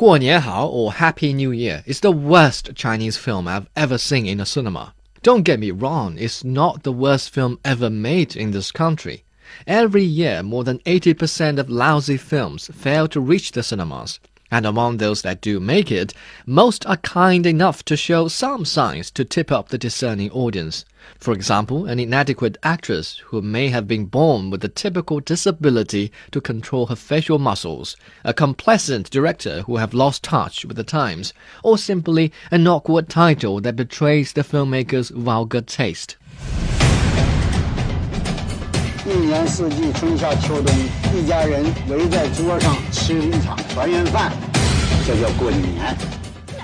Guo Nian or Happy New Year is the worst Chinese film I've ever seen in a cinema. Don't get me wrong, it's not the worst film ever made in this country. Every year, more than 80% of lousy films fail to reach the cinemas. And among those that do make it, most are kind enough to show some signs to tip up the discerning audience. For example, an inadequate actress who may have been born with the typical disability to control her facial muscles, a complacent director who have lost touch with the times, or simply an awkward title that betrays the filmmaker's vulgar taste. 一年四季，春夏秋冬，一家人围在桌上吃一场团圆饭，这叫过年。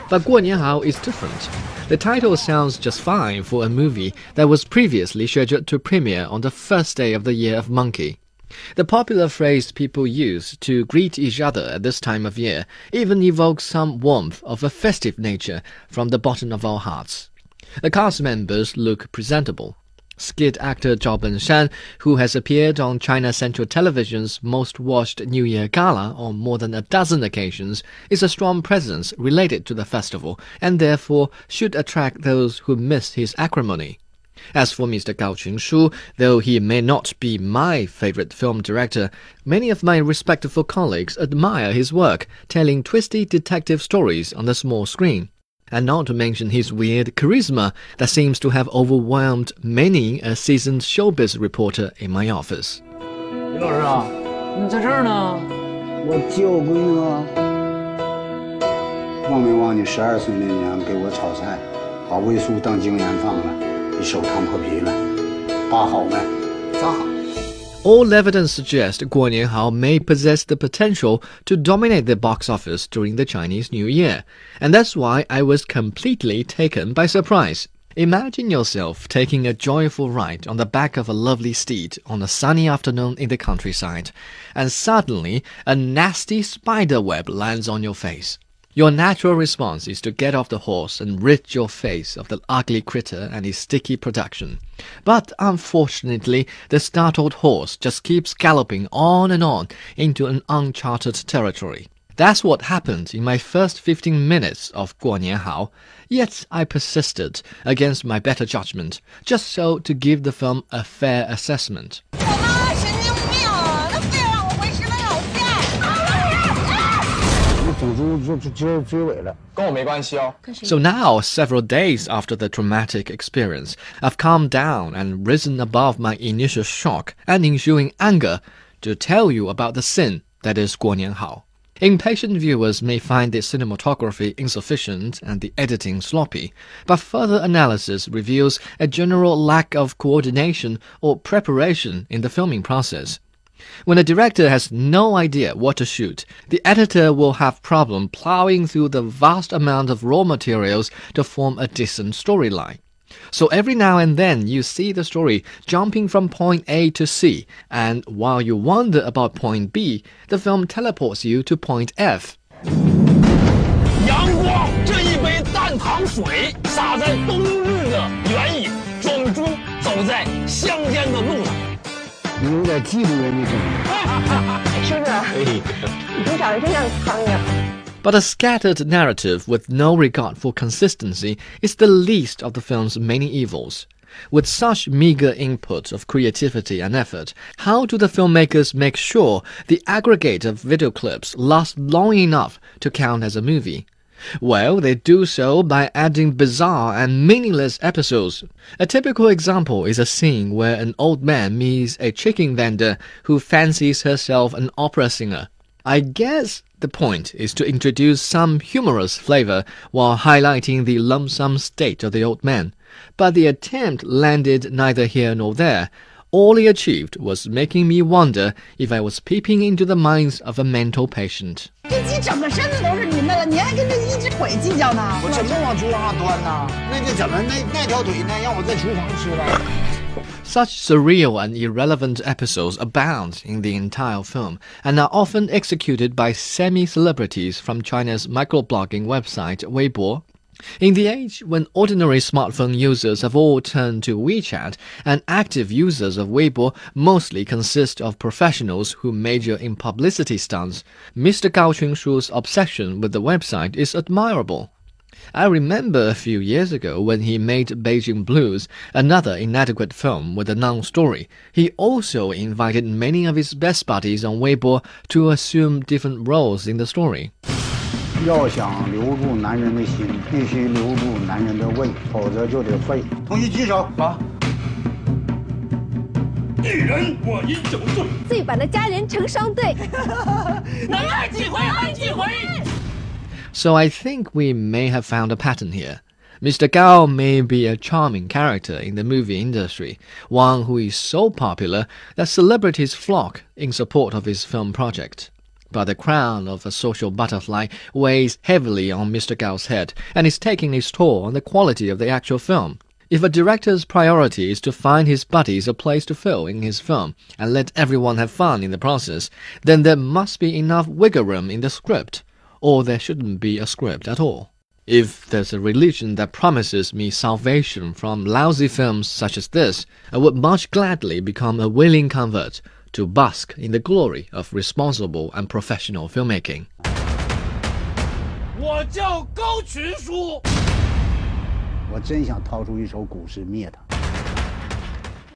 But Guo Nianhao is different. The title sounds just fine for a movie that was previously scheduled to premiere on the first day of the Year of Monkey. The popular phrase people use to greet each other at this time of year even evokes some warmth of a festive nature from the bottom of our hearts. The cast members look presentable. Skit actor Zhao Benshan, who has appeared on China Central Television's most watched New Year Gala on more than a dozen occasions, is a strong presence related to the festival and therefore should attract those who miss his acrimony. As for Mr. Gao Qunshu, though he may not be my favorite film director, many of my respectful colleagues admire his work, telling twisty detective stories on the small screen and not to mention his weird charisma that seems to have overwhelmed many a seasoned showbiz reporter in my office. 李老师啊，你在这儿呢？我救闺女啊！忘没忘你十二岁那年给我炒菜，把魏叔当经验放了，你手烫破皮了，疤好没？咋好 ？all evidence suggests Guo Nianhao may possess the potential to dominate the box office during the Chinese New Year, and that's why I was completely taken by surprise. Imagine yourself taking a joyful ride on the back of a lovely steed on a sunny afternoon in the countryside, and suddenly a nasty spider web lands on your face. Your natural response is to get off the horse and rid your face of the ugly critter and his sticky production. But unfortunately, the startled horse just keeps galloping on and on into an uncharted territory. That's what happened in my first 15 minutes of Guo Nianhao. Yet I persisted against my better judgment, just so to give the film a fair assessment. So now, several days after the traumatic experience, I've calmed down and risen above my initial shock and ensuing anger to tell you about the sin that is Guo Nianhao. Impatient viewers may find the cinematography insufficient and the editing sloppy, but further analysis reveals a general lack of coordination or preparation in the filming process. When a director has no idea what to shoot, the editor will have problem plowing through the vast amount of raw materials to form a decent storyline. So every now and then you see the story jumping from point A to C, and while you wonder about point B, the film teleports you to point F. 阳光这一杯淡糖水洒在冬日的原野，装猪走在乡间的路上。 你有点嫉妒人家是不是？你长得真像苍蝇。 But a scattered narrative with no regard for consistency is the least of the film's many evils. With such meager input of creativity and effort, how do the filmmakers make sure the aggregate of video clips lasts long enough to count as a movie? Well, they do so by adding bizarre and meaningless episodes. A typical example is a scene where an old man meets a chicken vendor who fancies herself an opera singer. I guess the point is to introduce some humorous flavor while highlighting the lump state of the old man. But the attempt landed neither here nor there. All he achieved was making me wonder if I was peeping into the minds of a mental patient. 这鸡整个身子都是您的了，您还跟这一只腿计较呢？我怎么往厨房上端呢？那你怎么那那条腿呢？让我在厨房吃了？ Such surreal and irrelevant episodes abound in the entire film and are often executed by semi celebrities from China's microblogging website Weibo. in the age when ordinary smartphone users have all turned to WeChat and active users of Weibo mostly consist of professionals who major in publicity stunts, Mr. Gao Qunshu's obsession with the website is admirable. I remember a few years ago when he made Beijing Blues, another inadequate film with a non-story. He also invited many of his best buddies on Weibo to assume different roles in the story. 要想留住男人的心，必须留住男人的胃，否则就得废。同意举手。好。一人我饮酒醉，醉把那佳人成双对。能爱几回爱几回。So I think we may have found a pattern here. Mr. Gao may be a charming character in the movie industry, one who is so popular that celebrities flock in support of his film project. But the crown of a social butterfly weighs heavily on Mr. Gao's head and is taking its toll on the quality of the actual film. If a director's priority is to find his buddies a place to fill in his film and let everyone have fun in the process, then there must be enough wiggle room in the script, or there shouldn't be a script at all. If there's a religion that promises me salvation from lousy films such as this, I would much gladly become a willing convert to bask in the glory of responsible and professional filmmaking. 我